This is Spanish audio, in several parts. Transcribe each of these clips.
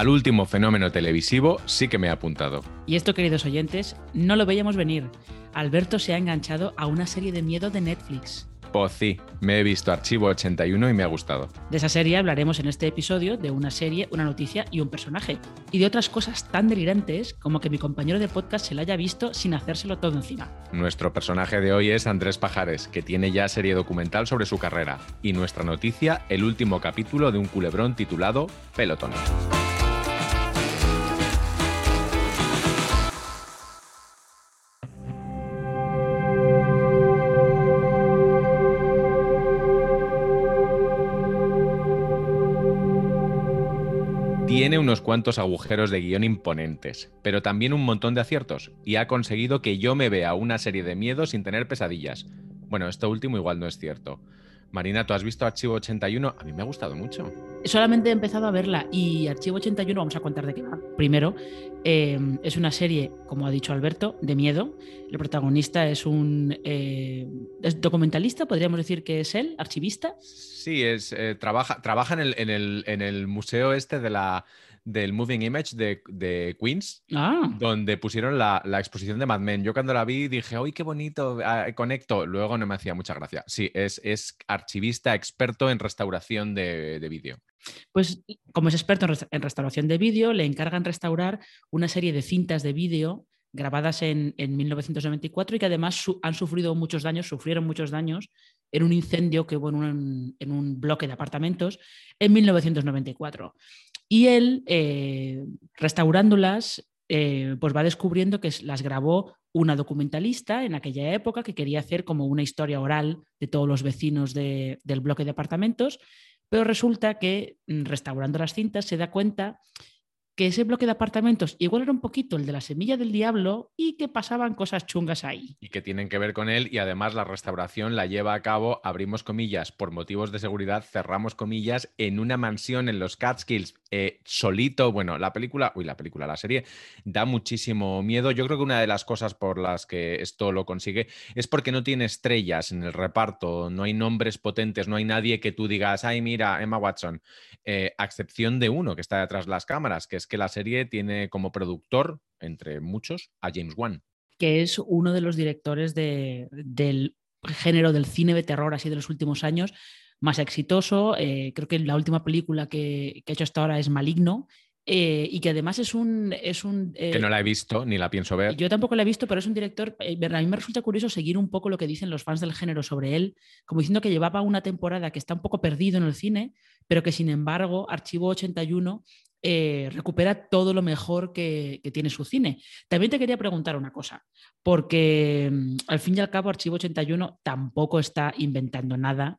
Al último fenómeno televisivo sí que me he apuntado. Y esto, queridos oyentes, no lo veíamos venir. Alberto se ha enganchado a una serie de miedo de Netflix. Pues sí, me he visto Archivo 81 y me ha gustado. De esa serie hablaremos en este episodio de una serie, una noticia y un personaje. Y de otras cosas tan delirantes como que mi compañero de podcast se la haya visto sin hacérselo todo encima. Nuestro personaje de hoy es Andrés Pajares, que tiene ya serie documental sobre su carrera. Y nuestra noticia, el último capítulo de un culebrón titulado Pelotón. Tiene unos cuantos agujeros de guion imponentes, pero también un montón de aciertos, y ha conseguido que yo me vea una serie de miedo sin tener pesadillas. Bueno, esto último igual no es cierto. Marina, ¿tú has visto Archivo 81? A mí me ha gustado mucho. Solamente he empezado a verla y Archivo 81, vamos a contar de qué va. Primero, eh, es una serie, como ha dicho Alberto, de miedo. El protagonista es un eh, es documentalista, podríamos decir que es él, archivista. Sí, es, eh, trabaja, trabaja en, el, en, el, en el museo este de la, del Moving Image de, de Queens, Ah, donde pusieron la, la exposición de Mad Men. Yo cuando la vi dije, ¡ay, qué bonito! ah, conecto. Luego no me hacía mucha gracia. Sí, es, es archivista experto en restauración de, de vídeo. Pues como es experto en, resta- en restauración de vídeo, le encargan restaurar una serie de cintas de vídeo grabadas en, en 1994 y que además han sufrido muchos daños, sufrieron muchos daños en un incendio que hubo en un, en un bloque de apartamentos en 1994. Y él, eh, restaurándolas, eh, pues va descubriendo que las grabó una documentalista en aquella época que quería hacer como una historia oral de todos los vecinos de- del bloque de apartamentos, pero resulta que mm, restaurando las cintas se da cuenta que ese bloque de apartamentos igual era un poquito el de la semilla del diablo y que pasaban cosas chungas ahí. y que tienen que ver con él y además la restauración la lleva a cabo, abrimos comillas, por motivos de seguridad, cerramos comillas, en una mansión en los Catskills, eh, solito. Bueno, la película, uy, la película, la serie da muchísimo miedo. Yo creo que una de las cosas por las que esto lo consigue es porque no tiene estrellas en el reparto, no hay nombres potentes, no hay nadie que tú digas, ay, mira, Emma Watson, eh, a excepción de uno que está detrás de las cámaras, que es que la serie tiene como productor, entre muchos, a James Wan. que es uno de los directores de- del género del cine de terror así de los últimos años más exitoso. Eh, creo que la última película que, que ha hecho hasta ahora es Maligno eh, y que además es un... Es un eh, que no la he visto ni la pienso ver. yo tampoco la he visto, pero es un director. eh, A mí me resulta curioso seguir un poco lo que dicen los fans del género sobre él, como diciendo que llevaba una temporada que está un poco perdido en el cine, pero que sin embargo, Archivo 81 eh, recupera todo lo mejor que, que tiene su cine. También te quería preguntar una cosa, porque mm, al fin y al cabo, Archivo 81 tampoco está inventando nada,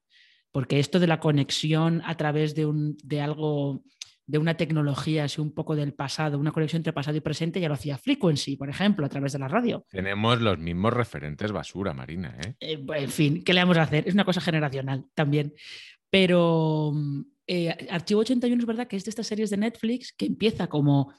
porque esto de la conexión a través de, un, de algo de una tecnología así un poco del pasado, una conexión entre pasado y presente, ya lo hacía Frequency, por ejemplo, a través de la radio. Tenemos los mismos referentes basura, Marina, ¿eh? Eh, en fin, ¿qué le vamos a hacer? Es una cosa generacional también. Pero eh, Archivo 81 es verdad que es de estas series de Netflix que empieza como,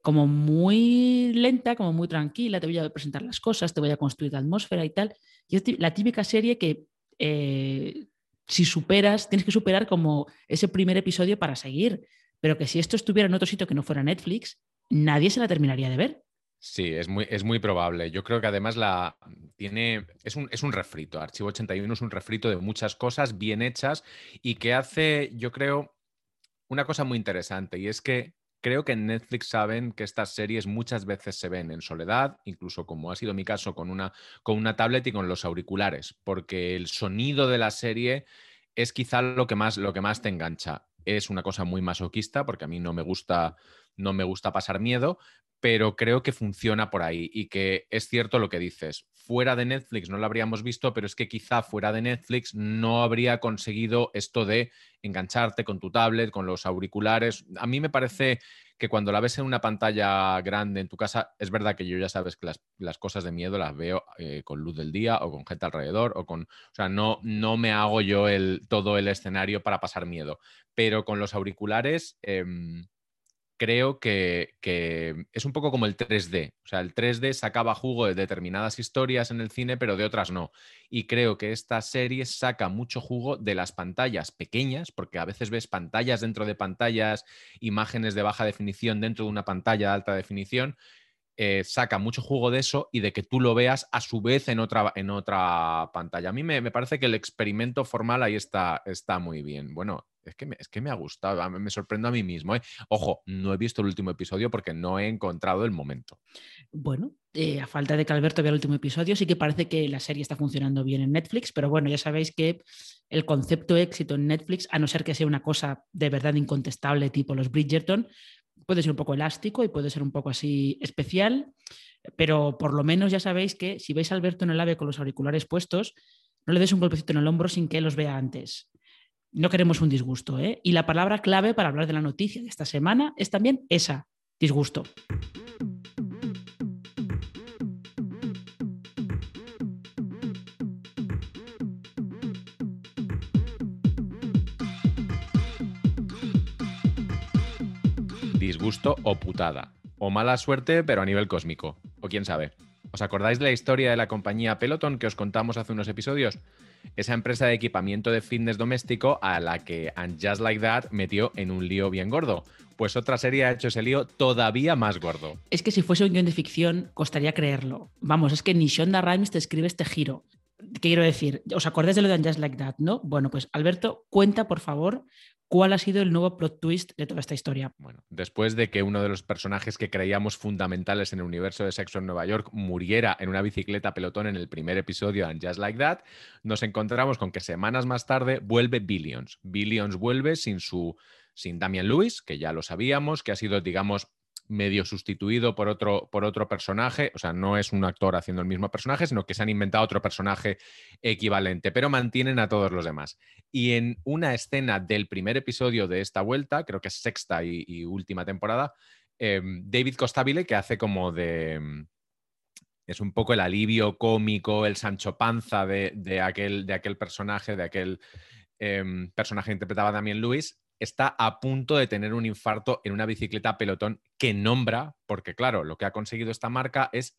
como muy lenta, como muy tranquila, te voy a presentar las cosas, te voy a construir la atmósfera y tal. Y es la típica serie que eh, si superas, tienes que superar como ese primer episodio para seguir. Pero que si esto estuviera en otro sitio que no fuera Netflix, nadie se la terminaría de ver. Sí, es muy, es muy probable. Yo creo que además la tiene. Es un, es un refrito. Archivo 81 es un refrito de muchas cosas bien hechas y que hace, yo creo, una cosa muy interesante. Y es que creo que en Netflix saben que estas series muchas veces se ven en soledad, incluso como ha sido mi caso con una, con una tablet y con los auriculares, porque el sonido de la serie es quizá lo que más, lo que más te engancha. Es una cosa muy masoquista, porque a mí no me gusta, no me gusta pasar miedo, pero creo que funciona por ahí y que es cierto lo que dices. Fuera de Netflix no lo habríamos visto, pero es que quizá fuera de Netflix no habría conseguido esto de engancharte con tu tablet, con los auriculares. A mí me parece que cuando la ves en una pantalla grande en tu casa, es verdad que yo ya sabes que las, cosas de miedo las veo eh, con luz del día o con gente alrededor o con, o sea, no, no me hago yo el, todo el escenario para pasar miedo, pero con los auriculares... em, creo que, es un poco como el 3D. O sea, el 3D sacaba jugo de determinadas historias en el cine, pero de otras no. Y creo que esta serie saca mucho jugo de las pantallas pequeñas, porque a veces ves pantallas dentro de pantallas, imágenes de baja definición dentro de una pantalla de alta definición. Eh, saca mucho jugo de eso y de que tú lo veas a su vez en otra, en otra pantalla. A mí me, me parece que el experimento formal ahí está, está muy bien. Bueno, es que me, es que me ha gustado, me sorprendo a mí mismo. ¿eh? Ojo, no he visto el último episodio porque no he encontrado el momento. Bueno, eh, a falta de que Alberto vea el último episodio, sí que parece que la serie está funcionando bien en Netflix, pero bueno, ya sabéis que el concepto éxito en Netflix, a no ser que sea una cosa de verdad incontestable tipo los Bridgerton, puede ser un poco elástico y puede ser un poco así especial, pero por lo menos ya sabéis que si veis a Alberto en el AVE con los auriculares puestos, no le des un golpecito en el hombro sin que los vea antes no queremos un disgusto. ¿eh? Y la palabra clave para hablar de la noticia de esta semana es también esa, disgusto. Disgusto o putada. O mala suerte, pero a nivel cósmico. O quién sabe. ¿Os acordáis de la historia de la compañía Peloton que os contamos hace unos episodios? esa empresa de equipamiento de fitness doméstico a la que And Just Like That metió en un lío bien gordo. Pues otra serie ha hecho ese lío todavía más gordo. Es que si fuese un guion de ficción, costaría creerlo. Vamos, es que ni Shonda Rhimes te escribe este giro. ¿Qué quiero decir? ¿Os acordáis de lo de And Just Like That, no? Bueno, pues Alberto, cuenta por favor ¿Cuál ha sido el nuevo plot twist de toda esta historia? Bueno, después de que uno de los personajes que creíamos fundamentales en el universo de Sexo en Nueva York muriera en una bicicleta pelotón en el primer episodio de Just Like That, nos encontramos con que semanas más tarde vuelve Billions. Billions vuelve sin su sin Damian Lewis, que ya lo sabíamos, que ha sido, digamos, medio sustituido por otro, por otro personaje, o sea, no es un actor haciendo el mismo personaje, sino que se han inventado otro personaje equivalente, pero mantienen a todos los demás. Y en una escena del primer episodio de esta vuelta, creo que es sexta y, última temporada, em, David Costabile, que hace como de... Em, es un poco el alivio cómico, el Sancho Panza de, aquel, de aquel personaje, de aquel em, personaje interpretado a Damien Lewis, está a punto de tener un infarto en una bicicleta pelotón que nombra, porque claro, lo que ha conseguido esta marca es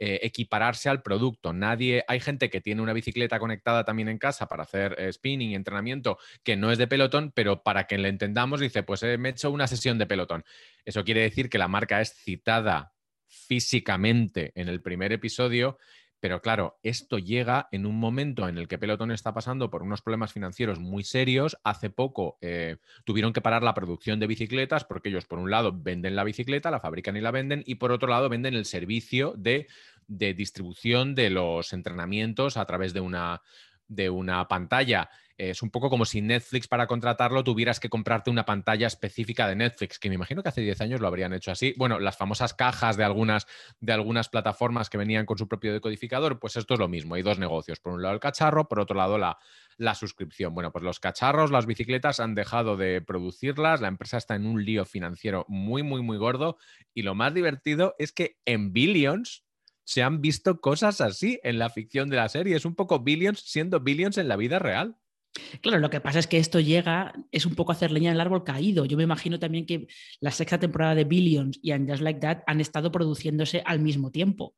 eh, equipararse al producto. Nadie, hay gente que tiene una bicicleta conectada también en casa para hacer eh, spinning y entrenamiento que no es de pelotón, pero para que le entendamos dice, pues eh, me he hecho una sesión de pelotón. Eso quiere decir que la marca es citada físicamente en el primer episodio pero claro, esto llega en un momento en el que Peloton está pasando por unos problemas financieros muy serios. Hace poco eh, tuvieron que parar la producción de bicicletas porque ellos, por un lado, venden la bicicleta, la fabrican y la venden, y por otro lado, venden el servicio de, de distribución de los entrenamientos a través de una, de una pantalla es un poco como si Netflix para contratarlo tuvieras que comprarte una pantalla específica de Netflix, que me imagino que hace 10 años lo habrían hecho así. Bueno, las famosas cajas de algunas, de algunas plataformas que venían con su propio decodificador, pues esto es lo mismo. Hay dos negocios. Por un lado el cacharro, por otro lado la, la suscripción. Bueno, pues los cacharros, las bicicletas han dejado de producirlas, la empresa está en un lío financiero muy, muy, muy gordo y lo más divertido es que en Billions se han visto cosas así en la ficción de la serie. Es un poco Billions siendo Billions en la vida real. Claro, lo que pasa es que esto llega, es un poco hacer leña en el árbol caído. Yo me imagino también que la sexta temporada de Billions y And Just Like That han estado produciéndose al mismo tiempo.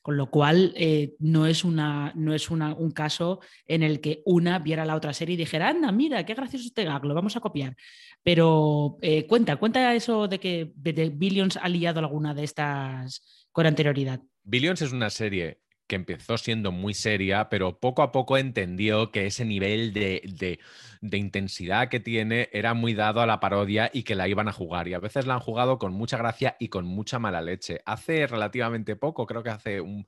Con lo cual, eh, no es, una, no es un caso en el que una viera la otra serie y dijera, anda, mira, qué gracioso este gag, lo vamos a copiar. Pero eh, cuenta, cuenta eso de que Billions ha liado alguna de estas con anterioridad. Billions es una serie que empezó siendo muy seria, pero poco a poco entendió que ese nivel de, intensidad que tiene era muy dado a la parodia y que la iban a jugar. Y a veces la han jugado con mucha gracia y con mucha mala leche. Hace relativamente poco, creo que hace un...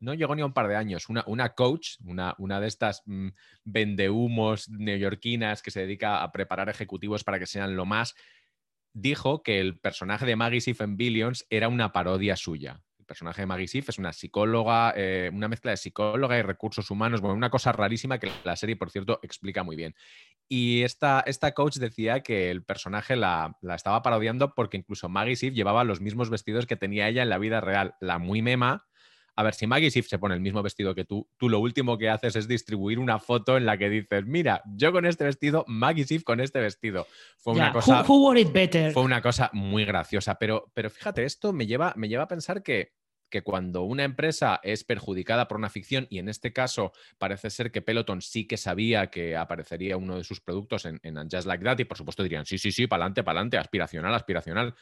No llegó ni a un par de años. Una, una coach, una, una, de estas mm, vendehumos neoyorquinas que se dedica a preparar ejecutivos para que sean lo más, dijo que el personaje de Maggie Sif en Billions era una parodia suya personaje de Maggie Sif es una psicóloga, eh, una mezcla de psicóloga y recursos humanos, bueno, una cosa rarísima que la serie, por cierto, explica muy bien. Y esta, esta coach decía que el personaje la, estaba parodiando porque incluso Maggie Sif llevaba los mismos vestidos que tenía ella en la vida real, la muy mema, A ver, si Maggie Sif se pone el mismo vestido que tú, tú lo último que haces es distribuir una foto en la que dices, mira, yo con este vestido, Maggie Sif con este vestido. Fue una cosa. better? Fue una cosa muy graciosa. Pero, pero fíjate, esto me lleva, me lleva a pensar que que cuando una empresa es perjudicada por una ficción, y en este caso parece ser que Peloton sí que sabía que aparecería uno de sus productos en, Just Like That, y por supuesto dirían, sí, sí, sí, para adelante, aspiracional, aspiracional.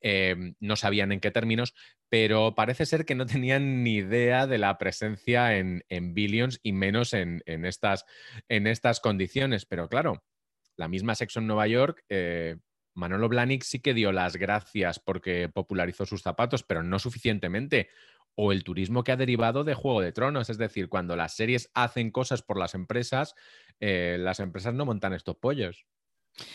Em, no sabían en qué términos, pero parece ser que no tenían ni idea de la presencia en, Billions y menos en, estas, en estas condiciones. Pero claro, la misma Sexo en Nueva York eh, Manolo Blahnik sí que dio las gracias porque popularizó sus zapatos, pero no suficientemente. O el turismo que ha derivado de Juego de Tronos, es decir, cuando las series hacen cosas por las empresas, eh, las empresas no montan estos pollos.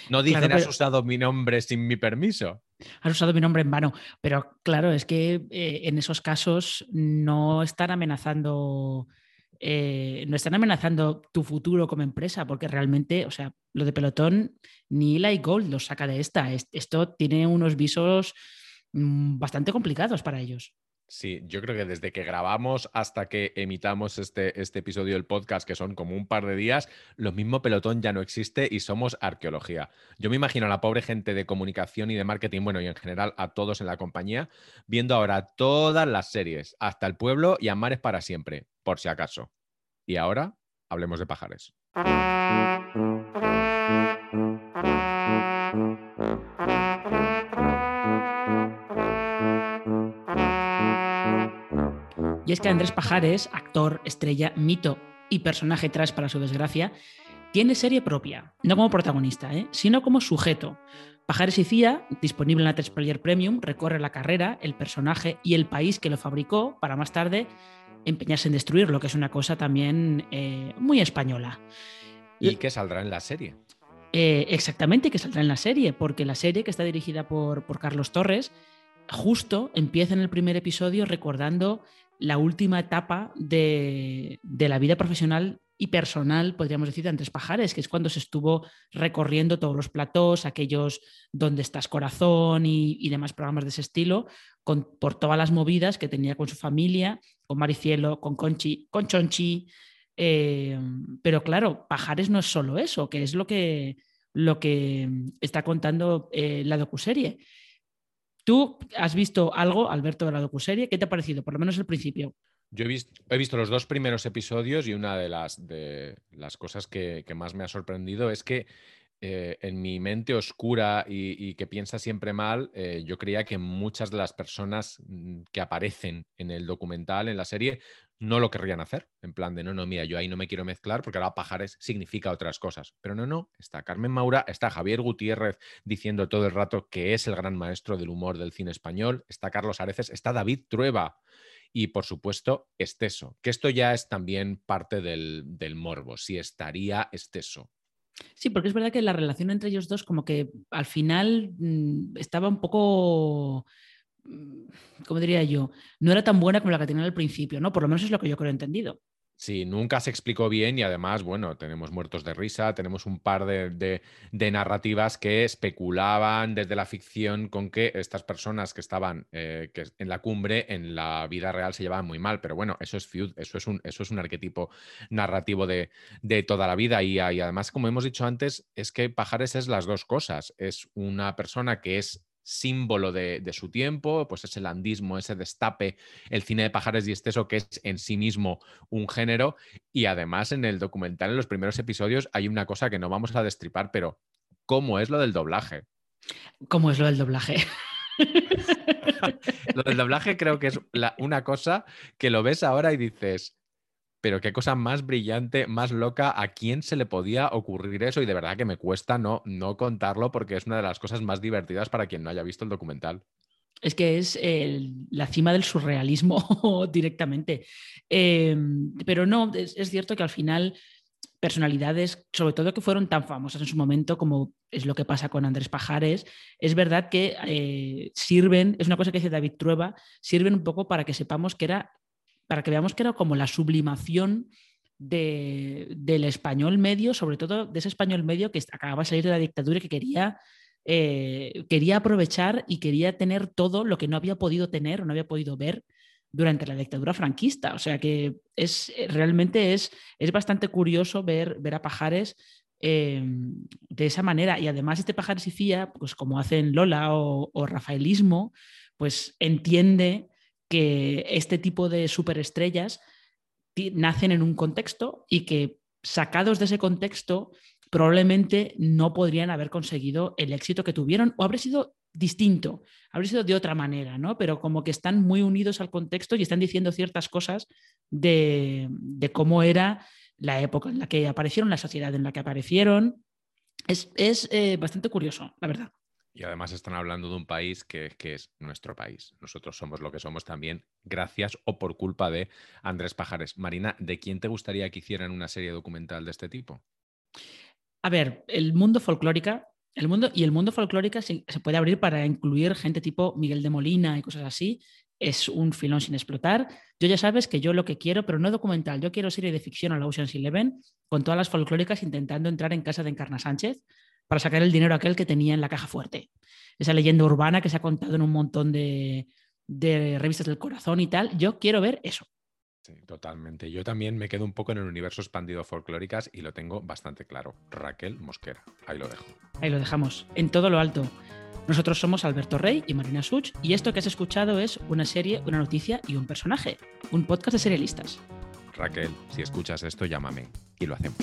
No dicen, has usado mi nombre sin mi permiso. Has usado mi nombre en vano. Pero claro, es que eh, en esos casos no están amenazando eh, no están amenazando tu futuro como empresa, porque realmente, o sea, lo de pelotón, ni Eli Gold lo saca de esta. Esto tiene unos visos mm, bastante complicados para ellos. Sí, yo creo que desde que grabamos hasta que emitamos este, este episodio del podcast, que son como un par de días, lo mismo pelotón ya no existe y somos arqueología. Yo me imagino a la pobre gente de comunicación y de marketing, bueno, y en general a todos en la compañía, viendo ahora todas las series, hasta el pueblo y a mares para siempre, por si acaso. Y ahora hablemos de pajares. Y es que Andrés Pajares, actor, estrella, mito y personaje tras para su desgracia, tiene serie propia, no como protagonista, ¿eh? sino como sujeto. Pajares y Cía, disponible en la 3 Player Premium, recorre la carrera, el personaje y el país que lo fabricó para más tarde empeñarse en destruirlo, que es una cosa también eh, muy española. ¿Y qué saldrá en la serie? Eh, exactamente, que saldrá en la serie, porque la serie, que está dirigida por, por Carlos Torres, justo empieza en el primer episodio recordando la última etapa de, la vida profesional y personal, podríamos decir, de Andrés Pajares, que es cuando se estuvo recorriendo todos los platós, aquellos donde estás corazón y, demás programas de ese estilo, con, por todas las movidas que tenía con su familia, con Maricielo, con Conchi, con Chonchi. Eh, pero claro, Pajares no es solo eso, que es lo que, lo que está contando eh, la docuserie. ¿Tú has visto algo, Alberto, de la docuserie? ¿Qué te ha parecido? Por lo menos el principio. Yo he visto, los dos primeros episodios y una de las, cosas que, más me ha sorprendido es que eh, en mi mente oscura y, que piensa siempre mal, eh, yo creía que muchas de las personas mm, que aparecen en el documental, en la serie, no lo querrían hacer. En plan de, no, no, mira, yo ahí no me quiero mezclar porque ahora Pajares significa otras cosas. Pero no, no, está Carmen Maura, está Javier Gutiérrez diciendo todo el rato que es el gran maestro del humor del cine español, está Carlos Areces, está David Trueba y por supuesto Esteso, que esto ya es también parte del, del morbo, si estaría Esteso. Sí, porque es verdad que la relación entre ellos dos como que al final mm, estaba un poco ¿cómo diría yo? No era tan buena como la que tenía al principio, ¿no? Por lo menos es lo que yo creo entendido. Sí, nunca se explicó bien y además, bueno, tenemos muertos de risa, tenemos un par de, narrativas que especulaban desde la ficción con que estas personas que estaban eh, que en la cumbre en la vida real se llevaban muy mal, pero bueno, eso es feud, eso es un, eso es un arquetipo narrativo de, de toda la vida y, y además, como hemos dicho antes, es que Pajares es las dos cosas, es una persona que es símbolo de, su tiempo, pues ese landismo, ese destape, el cine de pajares y esteso, que es en sí mismo un género. Y además en el documental, en los primeros episodios, hay una cosa que no vamos a destripar, pero ¿cómo es lo del doblaje? ¿Cómo es lo del doblaje? lo del doblaje creo que es una cosa que lo ves ahora y dices, pero qué cosa más brillante, más loca, ¿a quién se le podía ocurrir eso? Y de verdad que me cuesta no, no contarlo porque es una de las cosas más divertidas para quien no haya visto el documental. Es que es la cima del surrealismo directamente. Em, pero no, es, cierto que al final personalidades, sobre todo que fueron tan famosas en su momento como es lo que pasa con Andrés Pajares, es verdad que eh, sirven, es una cosa que dice David Trueba, sirven un poco para que sepamos que era para que veamos que era como la sublimación del español medio, sobre todo de ese español medio que acababa de salir de la dictadura y que quería, eh, quería aprovechar y quería tener todo lo que no había podido tener o no había podido ver durante la dictadura franquista. O sea que es, realmente es, es bastante curioso ver, ver a Pajares eh, de esa manera. Y además este Pajares y Fía, pues como hacen Lola o, o Rafaelismo, pues entiende que este tipo de superestrellas nacen en un contexto y que sacados de ese contexto probablemente no podrían haber conseguido el éxito que tuvieron o habría sido distinto, habría sido de otra manera, ¿no? Pero como que están muy unidos al contexto y están diciendo ciertas cosas de, cómo era la época en la que aparecieron, la sociedad en la que aparecieron. Es, eh, bastante curioso, la verdad. Y además están hablando de un país que, es nuestro país. Nosotros somos lo que somos también gracias o por culpa de Andrés Pajares. Marina, ¿de quién te gustaría que hicieran una serie documental de este tipo? A ver, el mundo folclórica, el mundo y el mundo folclórica se, puede abrir para incluir gente tipo Miguel de Molina y cosas así. Es un filón sin explotar. Yo ya sabes que yo lo que quiero, pero no documental, yo quiero serie de ficción a la Ocean's Eleven con todas las folclóricas intentando entrar en casa de Encarna Sánchez para sacar el dinero aquel que tenía en la caja fuerte. Esa leyenda urbana que se ha contado en un montón de, revistas del corazón y tal. Yo quiero ver eso. Sí, totalmente. Yo también me quedo un poco en el universo expandido folclóricas y lo tengo bastante claro. Raquel Mosquera. Ahí lo dejo. Ahí lo dejamos. En todo lo alto. Nosotros somos Alberto Rey y Marina Such y esto que has escuchado es una serie, una noticia y un personaje. Un podcast de serialistas. Raquel, si escuchas esto, llámame y lo hacemos.